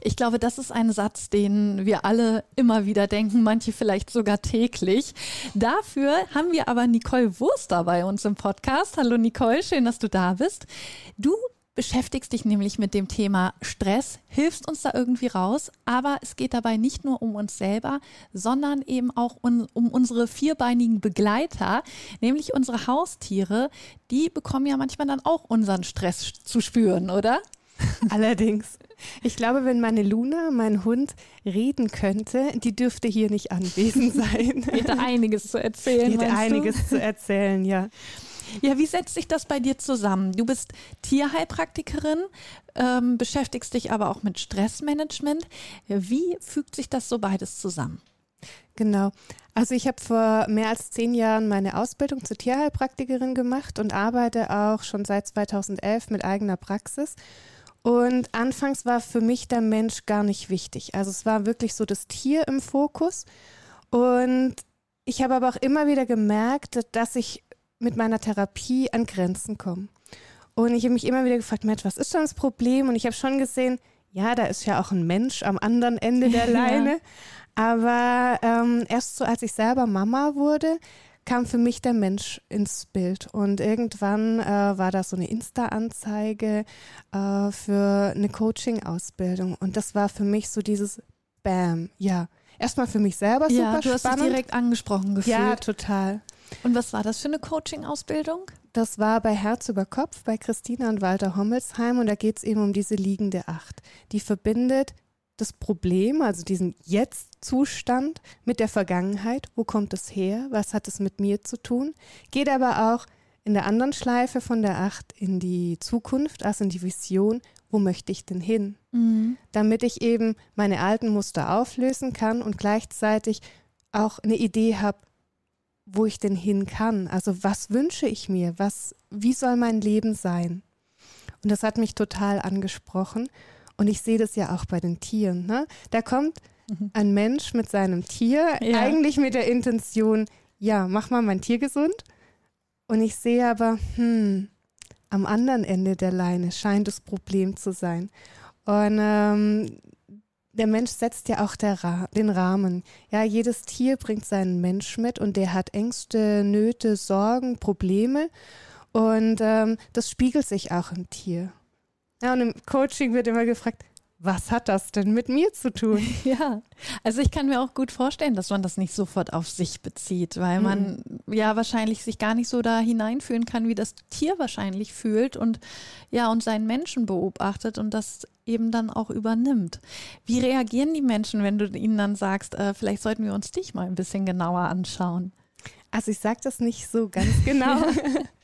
Ich glaube, das ist ein Satz, den wir alle immer wieder denken, manche vielleicht sogar täglich. Dafür haben wir aber Nicole Wurster bei uns im Podcast. Hallo Nicole, schön, dass du da bist. Du beschäftigst dich nämlich mit dem Thema Stress, hilfst uns da irgendwie raus, aber es geht dabei nicht nur um uns selber, sondern eben auch um, um unsere vierbeinigen Begleiter, nämlich unsere Haustiere. Die bekommen ja manchmal dann auch unseren Stress zu spüren, oder? Allerdings. Ich glaube, wenn meine Luna, mein Hund, reden könnte, die dürfte hier nicht anwesend sein. Die hätte einiges zu erzählen. Die hätte einiges du? zu erzählen, ja. Ja, wie setzt sich das bei dir zusammen? Du bist Tierheilpraktikerin, ähm, beschäftigst dich aber auch mit Stressmanagement. Wie fügt sich das so beides zusammen? Genau. Also ich habe vor mehr als zehn Jahren meine Ausbildung zur Tierheilpraktikerin gemacht und arbeite auch schon seit 2011 mit eigener Praxis. Und anfangs war für mich der Mensch gar nicht wichtig. Also es war wirklich so das Tier im Fokus. Und ich habe aber auch immer wieder gemerkt, dass ich mit meiner Therapie an Grenzen komme. Und ich habe mich immer wieder gefragt, Mensch, was ist schon das Problem? Und ich habe schon gesehen, ja, da ist ja auch ein Mensch am anderen Ende der Leine. Ja. Aber ähm, erst so, als ich selber Mama wurde, kam für mich der Mensch ins Bild. Und irgendwann äh, war da so eine Insta-Anzeige äh, für eine Coaching-Ausbildung. Und das war für mich so dieses Bam, ja. Erstmal für mich selber super ja, du hast spannend. dich direkt angesprochen gefühlt. Ja, total. Und was war das für eine Coaching-Ausbildung? Das war bei Herz über Kopf bei Christina und Walter Hommelsheim und da geht es eben um diese liegende Acht. Die verbindet das Problem, also diesen Jetzt-Zustand mit der Vergangenheit. Wo kommt es her? Was hat es mit mir zu tun? Geht aber auch in der anderen Schleife von der Acht in die Zukunft, also in die Vision. Wo möchte ich denn hin? Mhm. Damit ich eben meine alten Muster auflösen kann und gleichzeitig auch eine Idee habe, wo ich denn hin kann. Also was wünsche ich mir? Was, wie soll mein Leben sein? Und das hat mich total angesprochen. Und ich sehe das ja auch bei den Tieren. Ne? Da kommt mhm. ein Mensch mit seinem Tier, ja. eigentlich mit der Intention, ja, mach mal mein Tier gesund. Und ich sehe aber, hm, am anderen Ende der Leine scheint das Problem zu sein. Und ähm, der Mensch setzt ja auch Ra den Rahmen. Ja, jedes Tier bringt seinen Mensch mit und der hat Ängste, Nöte, Sorgen, Probleme. Und ähm, das spiegelt sich auch im Tier. Ja, und im Coaching wird immer gefragt, was hat das denn mit mir zu tun? Ja, also ich kann mir auch gut vorstellen, dass man das nicht sofort auf sich bezieht, weil man mhm. ja wahrscheinlich sich gar nicht so da hineinfühlen kann, wie das Tier wahrscheinlich fühlt und ja, und seinen Menschen beobachtet und das eben dann auch übernimmt. Wie reagieren die Menschen, wenn du ihnen dann sagst, äh, vielleicht sollten wir uns dich mal ein bisschen genauer anschauen? Also ich sage das nicht so ganz genau.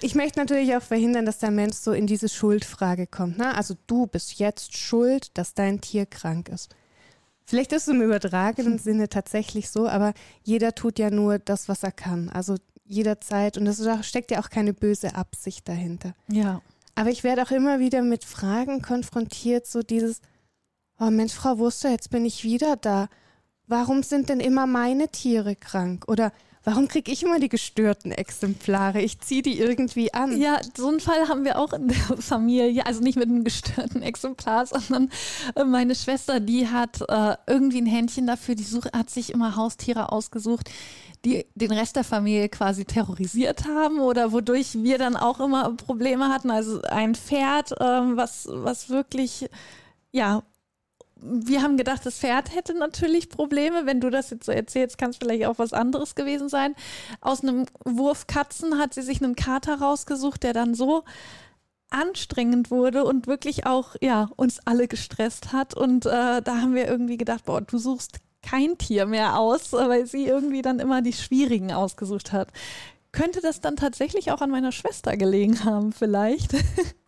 Ich möchte natürlich auch verhindern, dass der Mensch so in diese Schuldfrage kommt. Ne? Also du bist jetzt schuld, dass dein Tier krank ist. Vielleicht ist es im übertragenen Sinne tatsächlich so, aber jeder tut ja nur das, was er kann. Also jederzeit. Und es steckt ja auch keine böse Absicht dahinter. Ja. Aber ich werde auch immer wieder mit Fragen konfrontiert, so dieses, oh Mensch, Frau Wurster, jetzt bin ich wieder da. Warum sind denn immer meine Tiere krank? Oder warum kriege ich immer die gestörten Exemplare? Ich ziehe die irgendwie an. Ja, so einen Fall haben wir auch in der Familie. Also nicht mit einem gestörten Exemplar, sondern äh, meine Schwester, die hat äh, irgendwie ein Händchen dafür, die such, hat sich immer Haustiere ausgesucht, die den Rest der Familie quasi terrorisiert haben oder wodurch wir dann auch immer Probleme hatten. Also ein Pferd, ähm, was, was wirklich ja, wir haben gedacht, das Pferd hätte natürlich Probleme. Wenn du das jetzt so erzählst, kann es vielleicht auch was anderes gewesen sein. Aus einem Wurf Katzen hat sie sich einen Kater rausgesucht, der dann so anstrengend wurde und wirklich auch ja uns alle gestresst hat. Und äh, da haben wir irgendwie gedacht, boah, du suchst kein Tier mehr aus, weil sie irgendwie dann immer die schwierigen ausgesucht hat. Könnte das dann tatsächlich auch an meiner Schwester gelegen haben, vielleicht?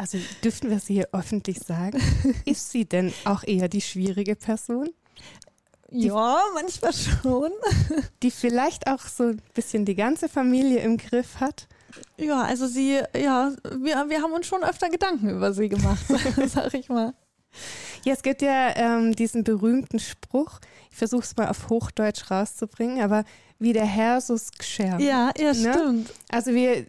Also dürften wir sie hier öffentlich sagen? Ist sie denn auch eher die schwierige Person? ja, manchmal schon. Die vielleicht auch so ein bisschen die ganze Familie im Griff hat. Ja, also sie, ja, wir, wir haben uns schon öfter Gedanken über sie gemacht, sag ich mal. Ja, es gibt ja ähm, diesen berühmten Spruch, ich versuche es mal auf Hochdeutsch rauszubringen, aber wie der Herr, so. Ja, ja, Ne? stimmt. Also wir,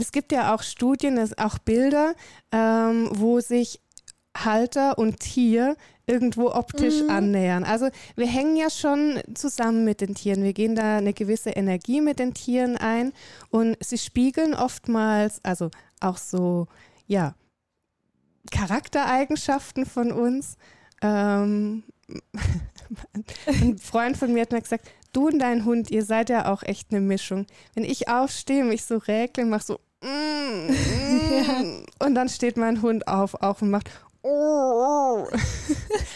es gibt ja auch Studien, es- auch Bilder, ähm, wo sich Halter und Tier irgendwo optisch Mhm. annähern. Also wir hängen ja schon zusammen mit den Tieren. Wir gehen da eine gewisse Energie mit den Tieren ein und sie spiegeln oftmals, also auch so, ja, Charaktereigenschaften von uns. Ähm, ein Freund von mir hat mir gesagt, du und dein Hund, ihr seid ja auch echt eine Mischung. Wenn ich aufstehe, mich so räkle, mach so mm, mm, und dann steht mein Hund auf, auch und macht oh.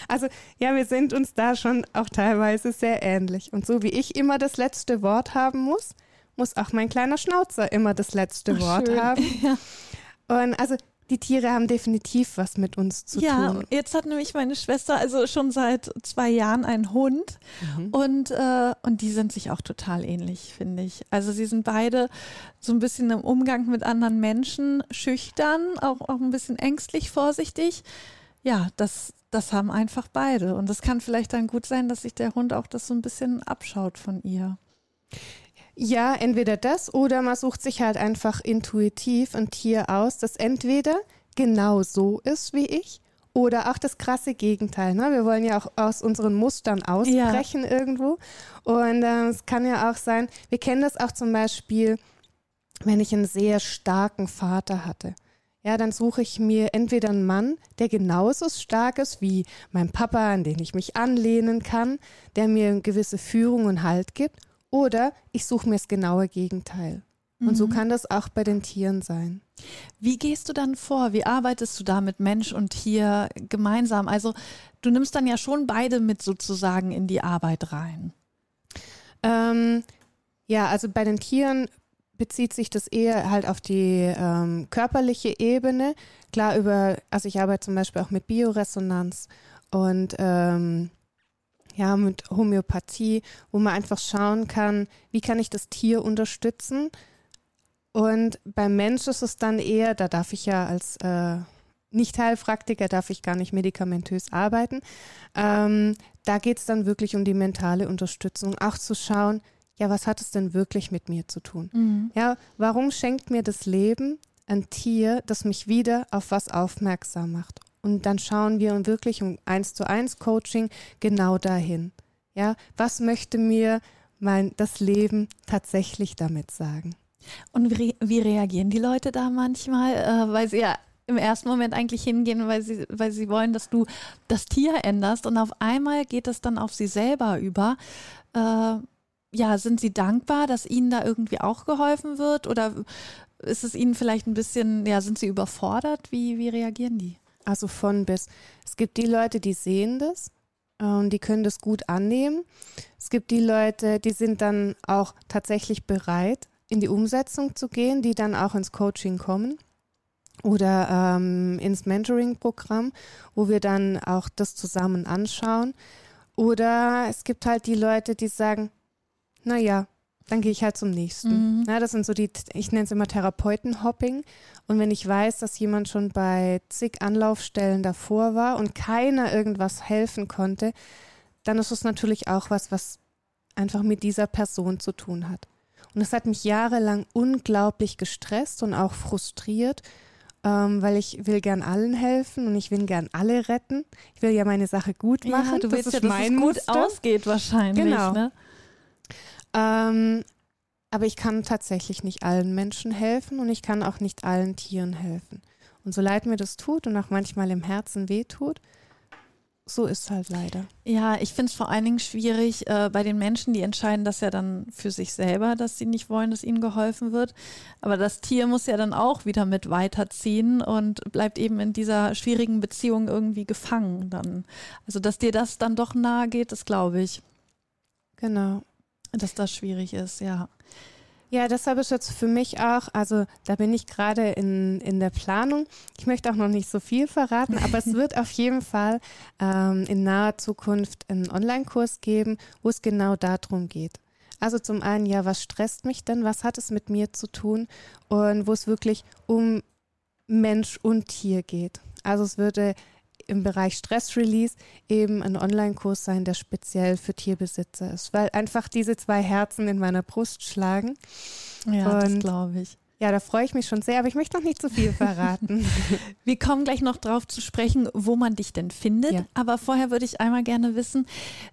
Also ja, wir sind uns da schon auch teilweise sehr ähnlich. Und so wie ich immer das letzte Wort haben muss, muss auch mein kleiner Schnauzer immer das letzte Wort schön. haben. Ja. Und also die Tiere haben definitiv was mit uns zu ja, tun. jetzt hat nämlich meine Schwester also schon seit zwei Jahren einen Hund Mhm. und, äh, und die sind sich auch total ähnlich, finde ich. Also sie sind beide so ein bisschen im Umgang mit anderen Menschen schüchtern, auch, auch ein bisschen ängstlich, vorsichtig. Ja, das, das haben einfach beide. Und es kann vielleicht dann gut sein, dass sich der Hund auch das so ein bisschen abschaut von ihr. Ja, entweder das oder man sucht sich halt einfach intuitiv ein Tier aus, das entweder genau so ist wie ich oder auch das krasse Gegenteil. Ne? Wir wollen ja auch aus unseren Mustern ausbrechen irgendwo. Und äh, es kann ja auch sein, wir kennen das auch zum Beispiel, wenn ich einen sehr starken Vater hatte. Ja, dann suche ich mir entweder einen Mann, der genauso stark ist wie mein Papa, an den ich mich anlehnen kann, der mir eine gewisse Führung und Halt gibt, oder ich suche mir das genaue Gegenteil. Und so kann das auch bei den Tieren sein. Wie gehst du dann vor? Wie arbeitest du da mit Mensch und Tier gemeinsam? Also du nimmst dann ja schon beide mit sozusagen in die Arbeit rein. Ähm, ja, also bei den Tieren bezieht sich das eher halt auf die ähm, körperliche Ebene. Klar, über, also ich arbeite zum Beispiel auch mit Bioresonanz und ähm, ja, mit Homöopathie, wo man einfach schauen kann, wie kann ich das Tier unterstützen. Und beim Mensch ist es dann eher, da darf ich ja als äh, Nicht-Heilpraktiker, darf ich gar nicht medikamentös arbeiten. Ähm, da geht es dann wirklich um die mentale Unterstützung, auch zu schauen, ja, was hat es denn wirklich mit mir zu tun? Ja, warum schenkt mir das Leben ein Tier, das mich wieder auf was aufmerksam macht? Und dann schauen wir wirklich um eins zu eins Coaching genau dahin. Ja, was möchte mir mein das Leben tatsächlich damit sagen? Und wie, wie reagieren die Leute da manchmal? Äh, weil sie ja im ersten Moment eigentlich hingehen, weil sie, weil sie wollen, dass du das Tier änderst und auf einmal geht es dann auf sie selber über. Äh, ja, sind sie dankbar, dass ihnen da irgendwie auch geholfen wird? Oder ist es ihnen vielleicht ein bisschen, ja, sind sie überfordert? Wie, wie reagieren die? Also von bis. Es gibt die Leute, die sehen das und die können das gut annehmen. Es gibt die Leute, die sind dann auch tatsächlich bereit, in die Umsetzung zu gehen, die dann auch ins Coaching kommen oder ähm, ins Mentoring-Programm, wo wir dann auch das zusammen anschauen. Oder es gibt halt die Leute, die sagen, naja, dann gehe ich halt zum nächsten. Mhm. Ja, das sind so die, ich nenne es immer Therapeutenhopping. Und wenn ich weiß, dass jemand schon bei zig Anlaufstellen davor war und keiner irgendwas helfen konnte, dann ist es natürlich auch was, was einfach mit dieser Person zu tun hat. Und das hat mich jahrelang unglaublich gestresst und auch frustriert, ähm, weil ich will gern allen helfen und ich will gern alle retten. Ich will ja meine Sache gut machen. ja, du das willst ist ja, dass mein es gut Muster. ausgeht wahrscheinlich. Genau. Ne? Ähm, aber ich kann tatsächlich nicht allen Menschen helfen und ich kann auch nicht allen Tieren helfen. Und so leid mir das tut und auch manchmal im Herzen wehtut, so ist halt leider. Ja, ich finde es vor allen Dingen schwierig äh, bei den Menschen, die entscheiden das ja dann für sich selber, dass sie nicht wollen, dass ihnen geholfen wird. Aber das Tier muss ja dann auch wieder mit weiterziehen und bleibt eben in dieser schwierigen Beziehung irgendwie gefangen dann. Also, dass dir das dann doch nahe geht, das glaube ich, Genau. Dass das schwierig ist, ja. Ja, deshalb ist jetzt für mich auch, also da bin ich gerade in, in der Planung. Ich möchte auch noch nicht so viel verraten, aber es wird auf jeden Fall ähm, in naher Zukunft einen Online-Kurs geben, wo es genau darum geht. Also zum einen, ja, was stresst mich denn? Was hat es mit mir zu tun? Und wo es wirklich um Mensch und Tier geht. Also es würde im Bereich Stress-Release eben ein Online-Kurs sein, der speziell für Tierbesitzer ist, weil einfach diese zwei Herzen in meiner Brust schlagen. Ja, Und das glaube ich. Ja, da freue ich mich schon sehr, aber ich möchte noch nicht zu viel verraten. Wir kommen gleich noch drauf zu sprechen, wo man dich denn findet. Ja. Aber vorher würde ich einmal gerne wissen,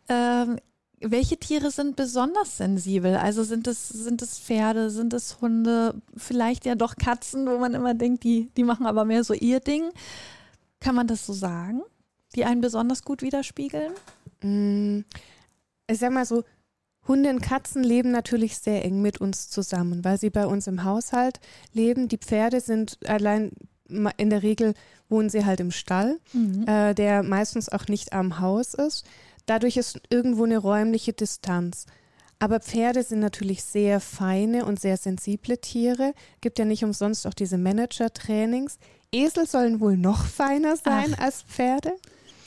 ähm, welche Tiere sind besonders sensibel? Also sind es, sind es Pferde, sind es Hunde, vielleicht ja doch Katzen, wo man immer denkt, die, die machen aber mehr so ihr Ding. Kann man das so sagen? Die einen besonders gut widerspiegeln? Mm, ich sag mal so, Hunde und Katzen leben natürlich sehr eng mit uns zusammen, weil sie bei uns im Haushalt leben. Die Pferde sind allein in der Regel wohnen sie halt im Stall, mhm. äh, der meistens auch nicht am Haus ist. Dadurch ist irgendwo eine räumliche Distanz. Aber Pferde sind natürlich sehr feine und sehr sensible Tiere. Gibt ja nicht umsonst auch diese Manager-Trainings. Esel sollen wohl noch feiner sein Ach, als Pferde.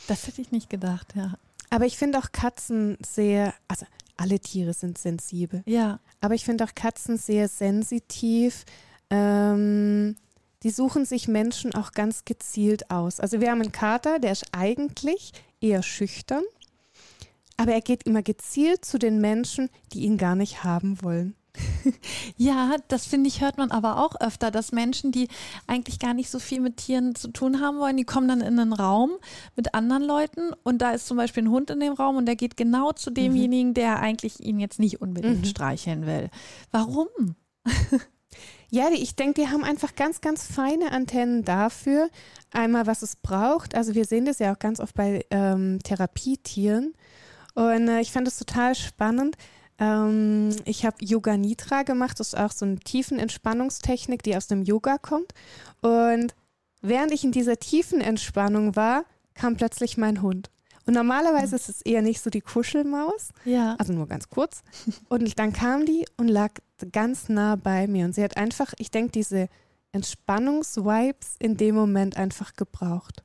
Das hätte ich nicht gedacht, ja. Aber ich finde auch Katzen sehr, also alle Tiere sind sensibel. Ja. Aber ich finde auch Katzen sehr sensitiv. Ähm, die suchen sich Menschen auch ganz gezielt aus. Also wir haben einen Kater, der ist eigentlich eher schüchtern, aber er geht immer gezielt zu den Menschen, die ihn gar nicht haben wollen. Ja, das finde ich, hört man aber auch öfter, dass Menschen, die eigentlich gar nicht so viel mit Tieren zu tun haben wollen, die kommen dann in einen Raum mit anderen Leuten und da ist zum Beispiel ein Hund in dem Raum und der geht genau zu demjenigen, der eigentlich ihn jetzt nicht unbedingt mhm. streicheln will. Warum? Ja, ich denke, die haben einfach ganz, ganz feine Antennen dafür, einmal was es braucht. Also wir sehen das ja auch ganz oft bei ähm, Therapietieren. Und äh, ich fand es total spannend, ähm, ich habe Yoga Nitra gemacht. Das ist auch so eine tiefen Entspannungstechnik, die aus dem Yoga kommt. Und während ich in dieser tiefen Entspannung war, kam plötzlich mein Hund. Und normalerweise ist es eher nicht so die Kuschelmaus. Ja. Also nur ganz kurz. Und dann kam die und lag ganz nah bei mir. Und sie hat einfach, ich denke, diese Entspannungsvibes in dem Moment einfach gebraucht.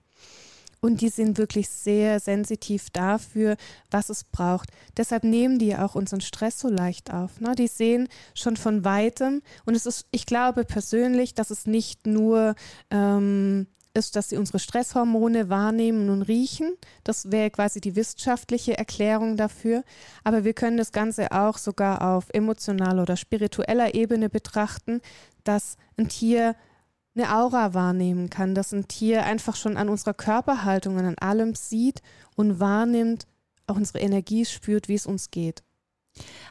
Und die sind wirklich sehr sensitiv dafür, was es braucht. Deshalb nehmen die auch unseren Stress so leicht auf. Ne? Die sehen schon von weitem. Und es ist, ich glaube persönlich, dass es nicht nur ähm, ist, dass sie unsere Stresshormone wahrnehmen und riechen. Das wäre quasi die wissenschaftliche Erklärung dafür. Aber wir können das Ganze auch sogar auf emotionaler oder spiritueller Ebene betrachten, dass ein Tier eine Aura wahrnehmen kann, dass ein Tier einfach schon an unserer Körperhaltung und an allem sieht und wahrnimmt, auch unsere Energie spürt, wie es uns geht.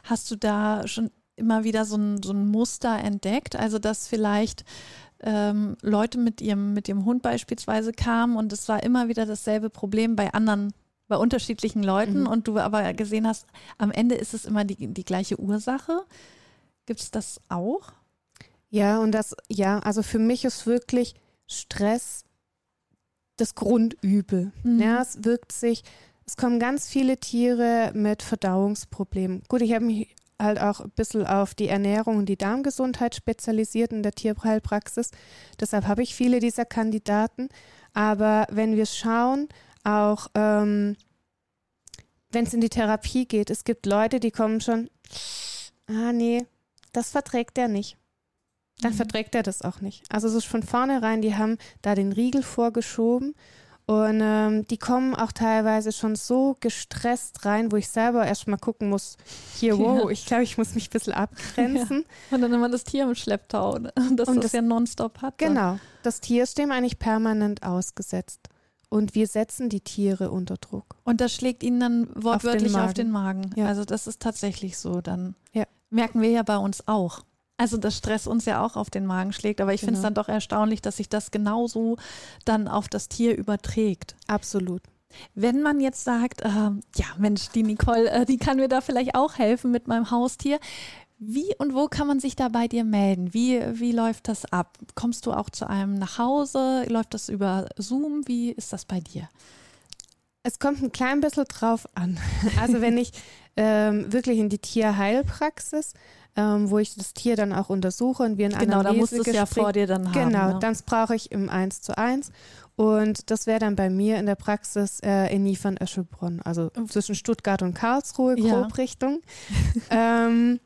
Hast du da schon immer wieder so ein, so ein Muster entdeckt? Also, dass vielleicht ähm, Leute mit ihrem, mit ihrem Hund beispielsweise kamen und es war immer wieder dasselbe Problem bei anderen, bei unterschiedlichen Leuten mhm. und du aber gesehen hast, am Ende ist es immer die, die gleiche Ursache. Gibt es das auch? Ja, und das, ja, also für mich ist wirklich Stress das Grundübel. Mhm. Ja, es wirkt sich, es kommen ganz viele Tiere mit Verdauungsproblemen. Gut, ich habe mich halt auch ein bisschen auf die Ernährung und die Darmgesundheit spezialisiert in der Tierheilpraxis. Deshalb habe ich viele dieser Kandidaten. Aber wenn wir schauen, auch ähm, wenn es in die Therapie geht, es gibt Leute, die kommen schon, ah nee, das verträgt er nicht dann mhm. verträgt er das auch nicht. Also es ist von vornherein, die haben da den Riegel vorgeschoben und ähm, die kommen auch teilweise schon so gestresst rein, wo ich selber erstmal gucken muss, hier, wow, ja. ich glaube, ich muss mich ein bisschen abgrenzen. Ja. Und dann immer das Tier im Schlepptau, ne? das und das, das ja nonstop hat. Genau, das Tier ist dem eigentlich permanent ausgesetzt. Und wir setzen die Tiere unter Druck. Und das schlägt ihnen dann wortwörtlich auf den Magen. Auf den Magen. Ja. Also das ist tatsächlich so. Dann merken wir ja bei uns auch. Also dass Stress uns ja auch auf den Magen schlägt, aber ich genau. finde es dann doch erstaunlich, dass sich das genauso dann auf das Tier überträgt. Absolut. Wenn man jetzt sagt, äh, ja Mensch, die Nicole, äh, die kann mir da vielleicht auch helfen mit meinem Haustier. Wie und wo kann man sich da bei dir melden? Wie, wie läuft das ab? Kommst du auch zu einem nach Hause? Läuft das über Zoom? Wie ist das bei dir? Es kommt ein klein bisschen drauf an. Also wenn ich ähm, wirklich in die Tierheilpraxis, ähm, wo ich das Tier dann auch untersuche und wir ein Genau, da musst du es ja vor dir dann haben. Genau, ne? das brauche ich im 1 zu 1. Und das wäre dann bei mir in der Praxis äh, in Niefern-Öschelbronn, also zwischen Stuttgart und Karlsruhe, Ja. grob Richtung. ähm,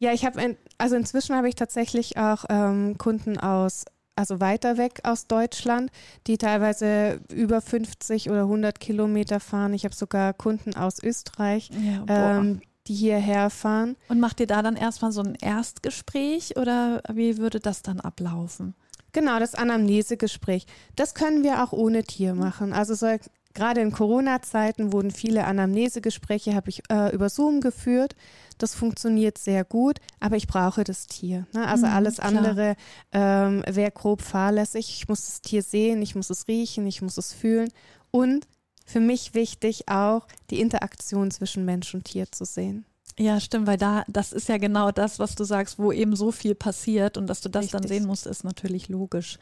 ja, ich habe, also inzwischen habe ich tatsächlich auch ähm, Kunden aus, also weiter weg aus Deutschland, die teilweise über 50 oder 100 Kilometer fahren. Ich habe sogar Kunden aus Österreich, Ja, ähm, die hierher fahren. Und macht ihr da dann erstmal so ein Erstgespräch oder wie würde das dann ablaufen? Genau, das Anamnesegespräch. Das können wir auch ohne Tier machen. Also so, gerade in Corona-Zeiten wurden viele Anamnesegespräche, habe ich äh, über Zoom geführt. Das funktioniert sehr gut, aber ich brauche das Tier. Ne? Also Mhm, alles klar. andere ähm, wäre grob fahrlässig. Ich muss das Tier sehen, ich muss es riechen, ich muss es fühlen. Und für mich wichtig auch, die Interaktion zwischen Mensch und Tier zu sehen. Ja, stimmt, weil da, das ist ja genau das, was du sagst, wo eben so viel passiert und dass du das dann Richtig. sehen musst, ist natürlich logisch.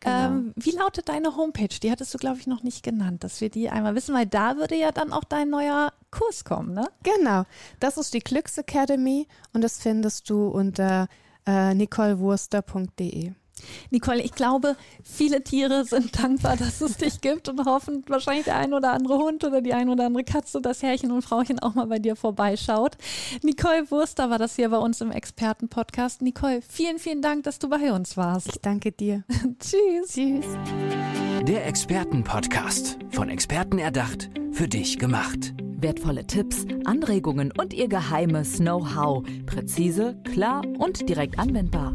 Genau. Ähm, wie lautet deine Homepage? Die hattest du, glaube ich, noch nicht genannt, dass wir die einmal wissen, weil da würde ja dann auch dein neuer Kurs kommen, ne? Genau, das ist die Glücks Academy und das findest du unter äh, nicolewurster.de. Nicole, ich glaube, viele Tiere sind dankbar, dass es dich gibt und hoffen wahrscheinlich der ein oder andere Hund oder die ein oder andere Katze, das Herrchen und Frauchen auch mal bei dir vorbeischaut. Nicole Wurster war das hier bei uns im Expertenpodcast. Nicole, vielen, vielen Dank, dass du bei uns warst. Ich danke dir. Tschüss. Tschüss. Der Expertenpodcast. Von Experten erdacht, für dich gemacht. Wertvolle Tipps, Anregungen und ihr geheimes Know-how. Präzise, klar und direkt anwendbar.